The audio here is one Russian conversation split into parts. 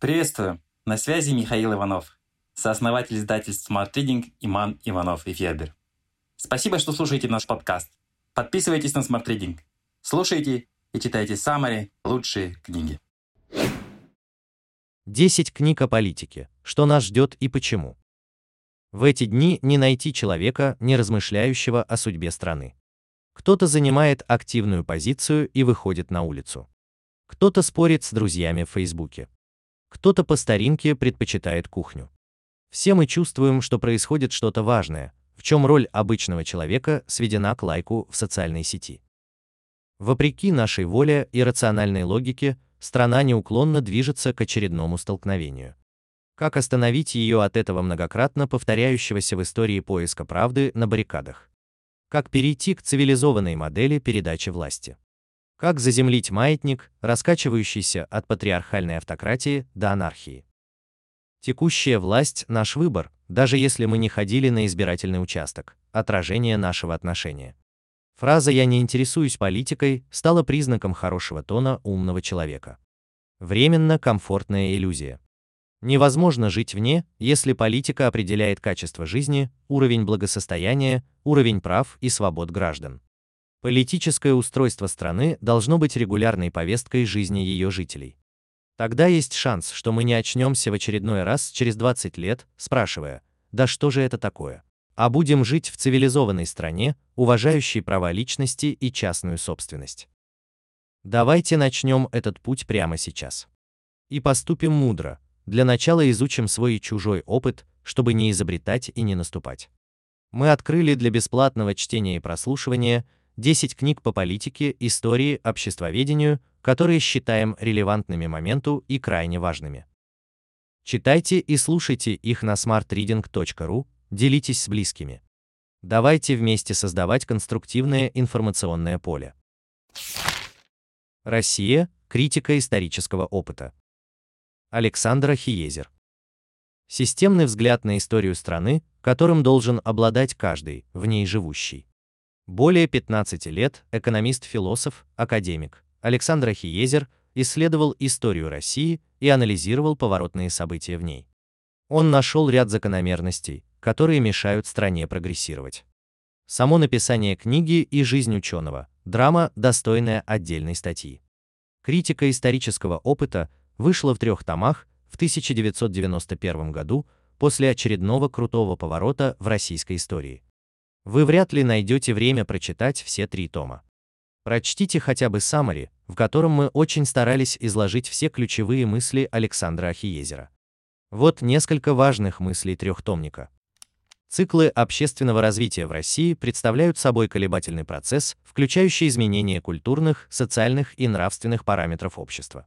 Приветствую! На связи Михаил Иванов, сооснователь издательств Smart Reading Иман Иванов и Федер. Спасибо, что слушаете наш подкаст. Подписывайтесь на Smart Reading. Слушайте и читайте самые лучшие книги. 10 книг о политике. Что нас ждет и почему. В эти дни не найти человека, не размышляющего о судьбе страны. Кто-то занимает активную позицию и выходит на улицу. Кто-то спорит с друзьями в Фейсбуке. Кто-то по старинке предпочитает кухню. Все мы чувствуем, что происходит что-то важное, в чем роль обычного человека сведена к лайку в социальной сети. Вопреки нашей воле и рациональной логике, страна неуклонно движется к очередному столкновению. Как остановить ее от этого многократно повторяющегося в истории поиска правды на баррикадах? Как перейти к цивилизованной модели передачи власти? Как заземлить маятник, раскачивающийся от патриархальной автократии до анархии? Текущая власть – наш выбор, даже если мы не ходили на избирательный участок, отражение нашего отношения. Фраза «я не интересуюсь политикой» стала признаком хорошего тона умного человека. Временно комфортная иллюзия. Невозможно жить вне, если политика определяет качество жизни, уровень благосостояния, уровень прав и свобод граждан. Политическое устройство страны должно быть регулярной повесткой жизни ее жителей. Тогда есть шанс, что мы не очнемся в очередной раз через 20 лет, спрашивая, да что же это такое? а будем жить в цивилизованной стране, уважающей права личности и частную собственность. Давайте начнем этот путь прямо сейчас. И поступим мудро. Для начала изучим свой и чужой опыт, чтобы не изобретать и не наступать. Мы открыли для бесплатного чтения и прослушивания 10 книг по политике, истории, обществоведению, которые считаем релевантными моменту и крайне важными. Читайте и слушайте их на smartreading.ru, делитесь с близкими. Давайте вместе создавать конструктивное информационное поле. Россия. Критика исторического опыта. Александр Хиезер. Системный взгляд на историю страны, которым должен обладать каждый, в ней живущий. Более 15 лет экономист-философ, академик Александр Хиезер исследовал историю России и анализировал поворотные события в ней. Он нашел ряд закономерностей, которые мешают стране прогрессировать. Само написание книги и жизнь ученого – драма, достойная отдельной статьи. Критика исторического опыта вышла в трех томах в 1991 году после очередного крутого поворота в российской истории. Вы вряд ли найдете время прочитать все три тома. Прочтите хотя бы саммари, в котором мы очень старались изложить все ключевые мысли Александра Ахиезера. Вот несколько важных мыслей трехтомника. Циклы общественного развития в России представляют собой колебательный процесс, включающий изменения культурных, социальных и нравственных параметров общества.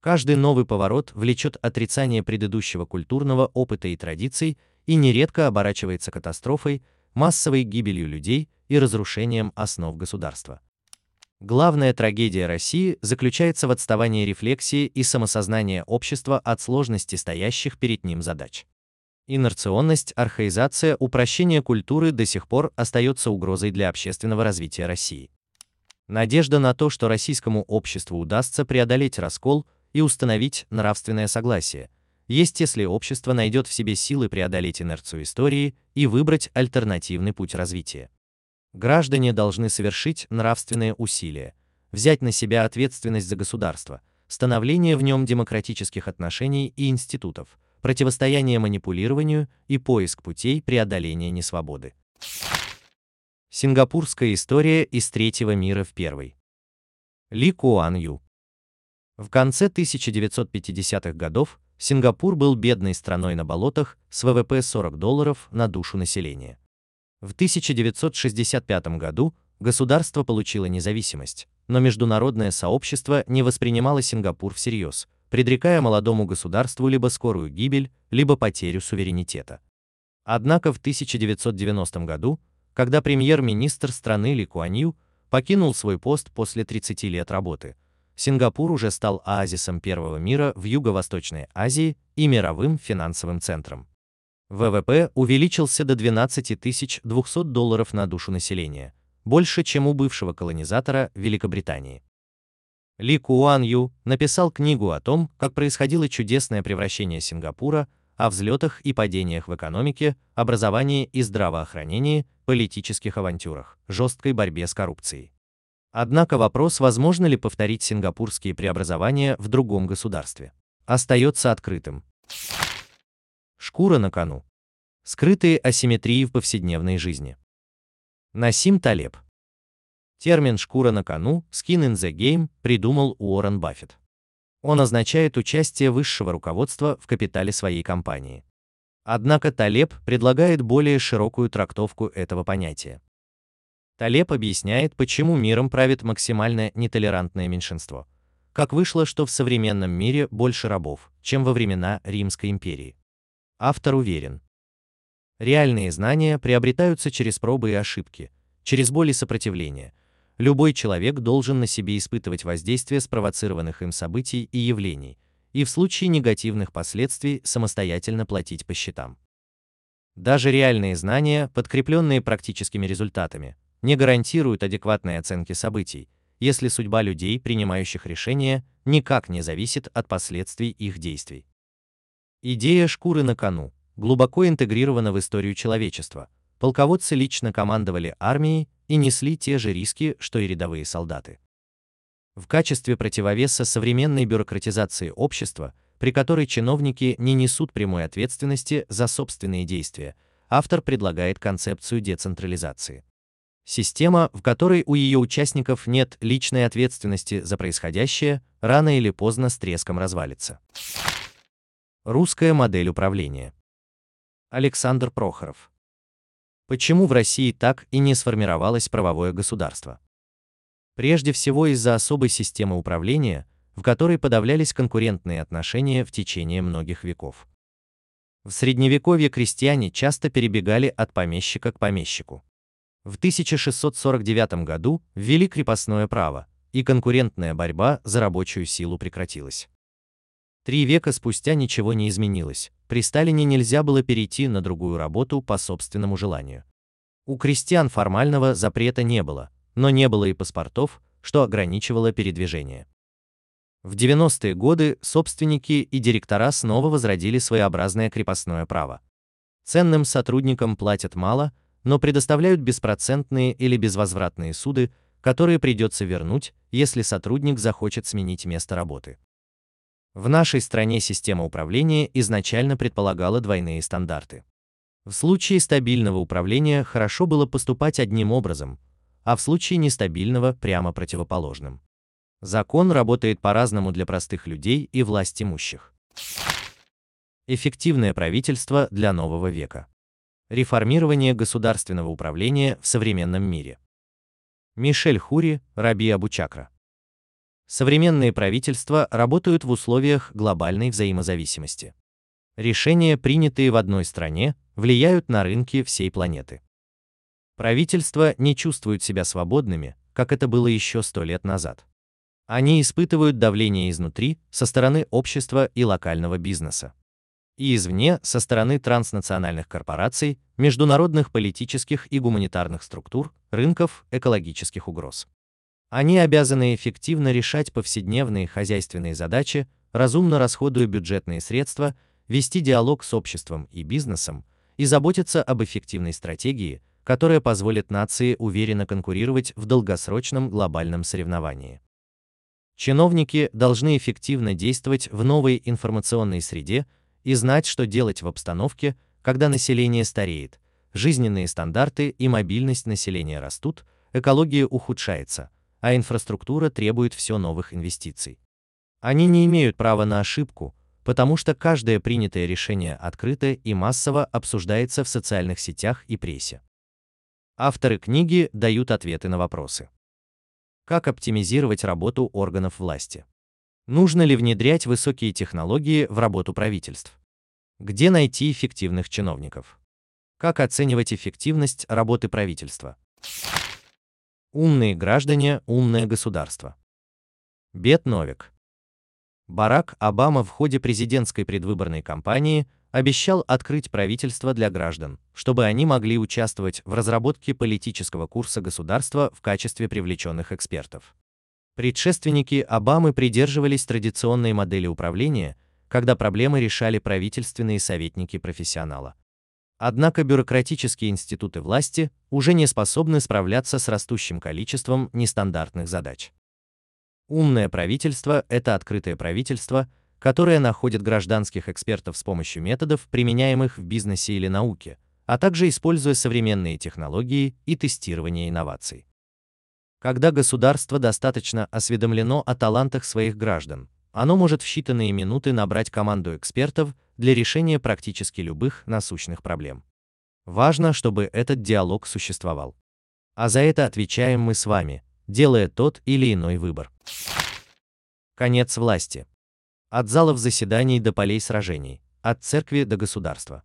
Каждый новый поворот влечет отрицание предыдущего культурного опыта и традиций и нередко оборачивается катастрофой, массовой гибелью людей и разрушением основ государства. Главная трагедия России заключается в отставании рефлексии и самосознания общества от сложности стоящих перед ним задач. Инерционность, архаизация, упрощение культуры до сих пор остается угрозой для общественного развития России. Надежда на то, что российскому обществу удастся преодолеть раскол и установить нравственное согласие, есть если общество найдет в себе силы преодолеть инерцию истории и выбрать альтернативный путь развития. Граждане должны совершить нравственные усилия, взять на себя ответственность за государство, становление в нем демократических отношений и институтов, противостояние манипулированию и поиск путей преодоления несвободы. Сингапурская история из третьего мира в первый. Ли Куан Ю. В конце 1950-х годов Сингапур был бедной страной на болотах с ВВП 40 долларов на душу населения. В 1965 году государство получило независимость, но международное сообщество не воспринимало Сингапур всерьез, предрекая молодому государству либо скорую гибель, либо потерю суверенитета. Однако в 1990 году, когда премьер-министр страны Ли Куан покинул свой пост после 30 лет работы, Сингапур уже стал оазисом первого мира в Юго-Восточной Азии и мировым финансовым центром. ВВП увеличился до 12 200 долларов на душу населения, больше, чем у бывшего колонизатора Великобритании. Ли Куан Ю написал книгу о том, как происходило чудесное превращение Сингапура, о взлетах и падениях в экономике, образовании и здравоохранении, политических авантюрах, жесткой борьбе с коррупцией. Однако вопрос, возможно ли повторить сингапурские преобразования в другом государстве, остается открытым. Шкура на кону. Скрытые асимметрии в повседневной жизни. Насим Талеб. Термин «шкура на кону» skin in the game придумал Уоррен Баффет. Он означает участие высшего руководства в капитале своей компании. Однако Талеб предлагает более широкую трактовку этого понятия. Талеб объясняет, почему миром правит максимально нетолерантное меньшинство. Как вышло, что в современном мире больше рабов, чем во времена Римской империи. Автор уверен. Реальные знания приобретаются через пробы и ошибки, через боль и сопротивление, Любой человек должен на себе испытывать воздействие спровоцированных им событий и явлений, и в случае негативных последствий самостоятельно платить по счетам. Даже реальные знания, подкрепленные практическими результатами, не гарантируют адекватной оценки событий, если судьба людей, принимающих решения, никак не зависит от последствий их действий. Идея шкуры на кону глубоко интегрирована в историю человечества. Полководцы лично командовали армией и несли те же риски, что и рядовые солдаты. В качестве противовеса современной бюрократизации общества, при которой чиновники не несут прямой ответственности за собственные действия, автор предлагает концепцию децентрализации. Система, в которой у ее участников нет личной ответственности за происходящее, рано или поздно с треском развалится. Русская модель управления. Александр Прохоров Почему в России так и не сформировалось правовое государство? Прежде всего из-за особой системы управления, в которой подавлялись конкурентные отношения в течение многих веков. В средневековье крестьяне часто перебегали от помещика к помещику. В 1649 году ввели крепостное право, и конкурентная борьба за рабочую силу прекратилась. Три века спустя ничего не изменилось, при Сталине нельзя было перейти на другую работу по собственному желанию. У крестьян формального запрета не было, но не было и паспортов, что ограничивало передвижение. В 90-е годы собственники и директора снова возродили своеобразное крепостное право. Ценным сотрудникам платят мало, но предоставляют беспроцентные или безвозвратные суды, которые придется вернуть, если сотрудник захочет сменить место работы. В нашей стране система управления изначально предполагала двойные стандарты. В случае стабильного управления хорошо было поступать одним образом, а в случае нестабильного прямо противоположным. Закон работает по-разному для простых людей и власть имущих. Эффективное правительство для нового века. Реформирование государственного управления в современном мире. Мишель Хури, Раби Абучакра. Современные правительства работают в условиях глобальной взаимозависимости. Решения, принятые в одной стране, влияют на рынки всей планеты. Правительства не чувствуют себя свободными, как это было еще сто лет назад. Они испытывают давление изнутри, со стороны общества и локального бизнеса. И извне, со стороны транснациональных корпораций, международных политических и гуманитарных структур, рынков, экологических угроз. Они обязаны эффективно решать повседневные хозяйственные задачи, разумно расходуя бюджетные средства, вести диалог с обществом и бизнесом и заботиться об эффективной стратегии, которая позволит нации уверенно конкурировать в долгосрочном глобальном соревновании. Чиновники должны эффективно действовать в новой информационной среде и знать, что делать в обстановке, когда население стареет, жизненные стандарты и мобильность населения растут, экология ухудшается – а инфраструктура требует все новых инвестиций. Они не имеют права на ошибку, потому что каждое принятое решение открыто и массово обсуждается в социальных сетях и прессе. Авторы книги дают ответы на вопросы. Как оптимизировать работу органов власти? Нужно ли внедрять высокие технологии в работу правительств? Где найти эффективных чиновников? Как оценивать эффективность работы правительства? Умные граждане, умное государство. Бет Новик. Барак Обама в ходе президентской предвыборной кампании обещал открыть правительство для граждан, чтобы они могли участвовать в разработке политического курса государства в качестве привлеченных экспертов. Предшественники Обамы придерживались традиционной модели управления, когда проблемы решали правительственные советники профессионала. Однако бюрократические институты власти уже не способны справляться с растущим количеством нестандартных задач. Умное правительство – это открытое правительство, которое находит гражданских экспертов с помощью методов, применяемых в бизнесе или науке, а также используя современные технологии и тестирование инноваций. Когда государство достаточно осведомлено о талантах своих граждан, оно может в считанные минуты набрать команду экспертов для решения практически любых насущных проблем. Важно, чтобы этот диалог существовал. А за это отвечаем мы с вами, делая тот или иной выбор. Конец власти. От залов заседаний до полей сражений, от церкви до государства.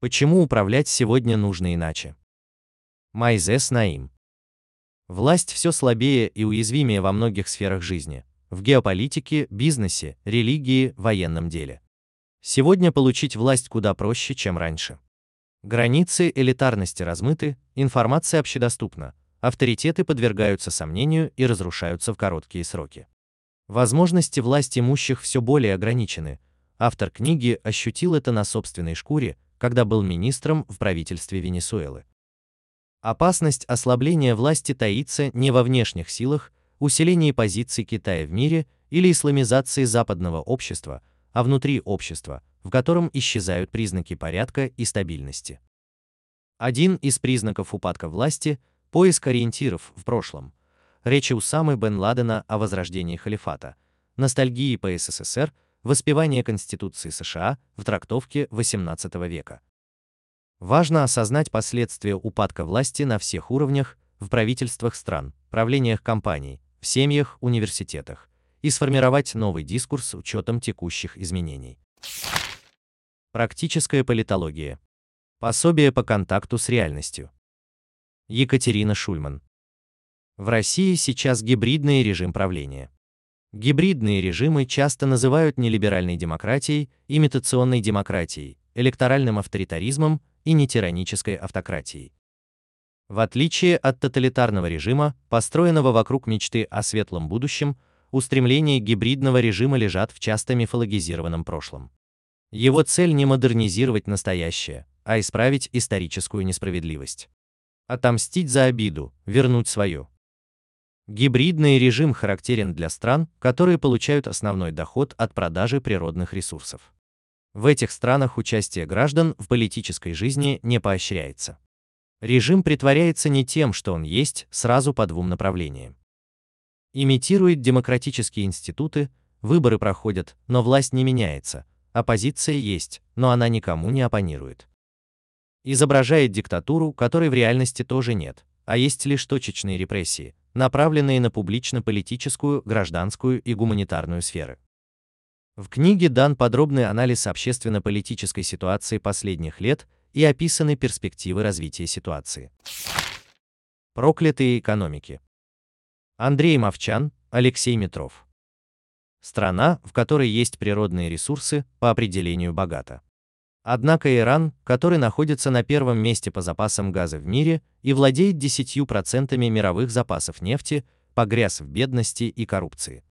Почему управлять сегодня нужно иначе? Майзес Наим. Власть все слабее и уязвимее во многих сферах жизни, в геополитике, бизнесе, религии, военном деле. Сегодня получить власть куда проще, чем раньше. Границы элитарности размыты, информация общедоступна, авторитеты подвергаются сомнению и разрушаются в короткие сроки. Возможности власти имущих все более ограничены. Автор книги ощутил это на собственной шкуре, когда был министром в правительстве Венесуэлы. Опасность ослабления власти таится не во внешних силах, усилении позиций Китая в мире или исламизации западного общества, а внутри общества, в котором исчезают признаки порядка и стабильности. Один из признаков упадка власти – поиск ориентиров в прошлом. Речи Усамы бен Ладена о возрождении халифата, ностальгии по СССР, воспевание Конституции США в трактовке XVIII века. Важно осознать последствия упадка власти на всех уровнях, в правительствах стран, правлениях компаний, в семьях, университетах и сформировать новый дискурс с учетом текущих изменений. Практическая политология. Пособие по контакту с реальностью. Екатерина Шульман. В России сейчас гибридный режим правления. Гибридные режимы часто называют нелиберальной демократией, имитационной демократией, электоральным авторитаризмом и нетиранической автократией. В отличие от тоталитарного режима, построенного вокруг мечты о светлом будущем, устремления гибридного режима лежат в часто мифологизированном прошлом. Его цель не модернизировать настоящее, а исправить историческую несправедливость. Отомстить за обиду, вернуть свое. Гибридный режим характерен для стран, которые получают основной доход от продажи природных ресурсов. В этих странах участие граждан в политической жизни не поощряется. Режим притворяется не тем, что он есть, сразу по двум направлениям. Имитирует демократические институты, выборы проходят, но власть не меняется, оппозиция есть, но она никому не оппонирует. Изображает диктатуру, которой в реальности тоже нет, а есть лишь точечные репрессии, направленные на публично-политическую, гражданскую и гуманитарную сферы. В книге дан подробный анализ общественно-политической ситуации последних лет и описаны перспективы развития ситуации. Проклятые экономики. Андрей Мовчан, Алексей Метров. Страна, в которой есть природные ресурсы, по определению богата. Однако Иран, который находится на первом месте по запасам газа в мире и владеет 10% мировых запасов нефти, погряз в бедности и коррупции.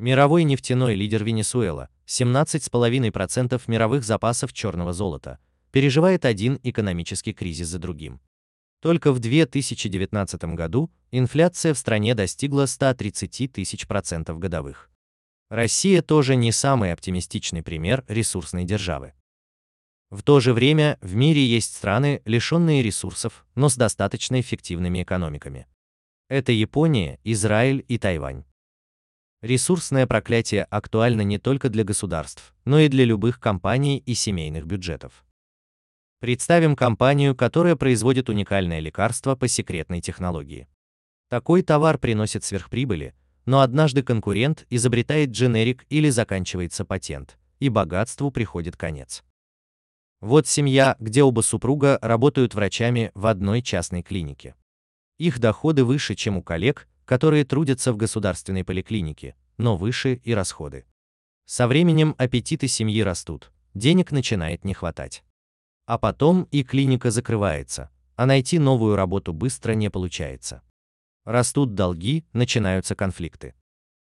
Мировой нефтяной лидер Венесуэла, 17,5% мировых запасов черного золота, переживает один экономический кризис за другим. Только в 2019 году инфляция в стране достигла 130 тысяч процентов годовых. Россия тоже не самый оптимистичный пример ресурсной державы. В то же время в мире есть страны, лишенные ресурсов, но с достаточно эффективными экономиками. Это Япония, Израиль и Тайвань. Ресурсное проклятие актуально не только для государств, но и для любых компаний и семейных бюджетов. Представим компанию, которая производит уникальное лекарство по секретной технологии. Такой товар приносит сверхприбыли, но однажды конкурент изобретает дженерик или заканчивается патент, и богатству приходит конец. Вот семья, где оба супруга работают врачами в одной частной клинике. Их доходы выше, чем у коллег, которые трудятся в государственной поликлинике, но выше и расходы. Со временем аппетиты семьи растут, денег начинает не хватать. А потом и клиника закрывается, а найти новую работу быстро не получается. Растут долги, начинаются конфликты.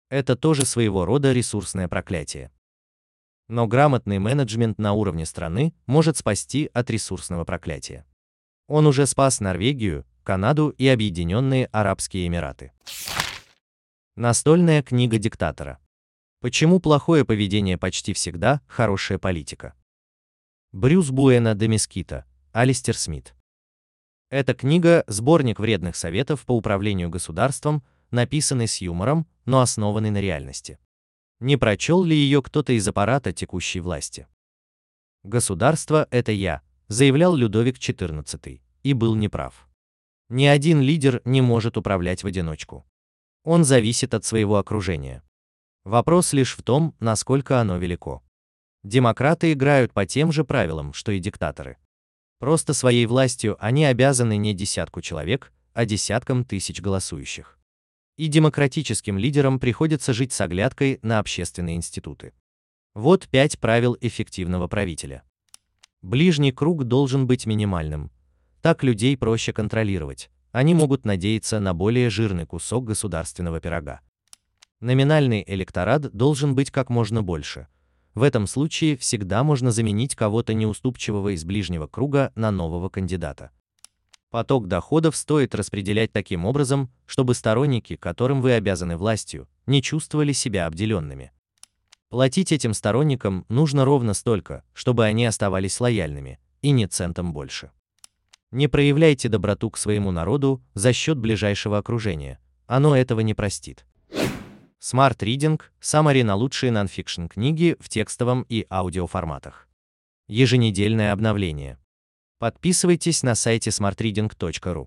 Это тоже своего рода ресурсное проклятие. Но грамотный менеджмент на уровне страны может спасти от ресурсного проклятия. Он уже спас Норвегию, Канаду и Объединенные Арабские Эмираты. Настольная книга диктатора. Почему плохое поведение почти всегда хорошая политика? Брюс Буэна де Мескита, Алистер Смит. Эта книга – сборник вредных советов по управлению государством, написанный с юмором, но основанный на реальности. Не прочел ли ее кто-то из аппарата текущей власти? «Государство – это я», заявлял Людовик XIV, и был неправ. Ни один лидер не может управлять в одиночку. Он зависит от своего окружения. Вопрос лишь в том, насколько оно велико. Демократы играют по тем же правилам, что и диктаторы. Просто своей властью они обязаны не десятку человек, а десяткам тысяч голосующих. И демократическим лидерам приходится жить с оглядкой на общественные институты. Вот пять правил эффективного правителя. Ближний круг должен быть минимальным. Так людей проще контролировать. Они могут надеяться на более жирный кусок государственного пирога. Номинальный электорат должен быть как можно больше, в этом случае всегда можно заменить кого-то неуступчивого из ближнего круга на нового кандидата. Поток доходов стоит распределять таким образом, чтобы сторонники, которым вы обязаны властью, не чувствовали себя обделенными. Платить этим сторонникам нужно ровно столько, чтобы они оставались лояльными, и не центом больше. Не проявляйте доброту к своему народу за счет ближайшего окружения, оно этого не простит. Smart Reading – Summary на лучшие нонфикшн книги в текстовом и аудиоформатах. Еженедельное обновление. Подписывайтесь на сайте smartreading.ru.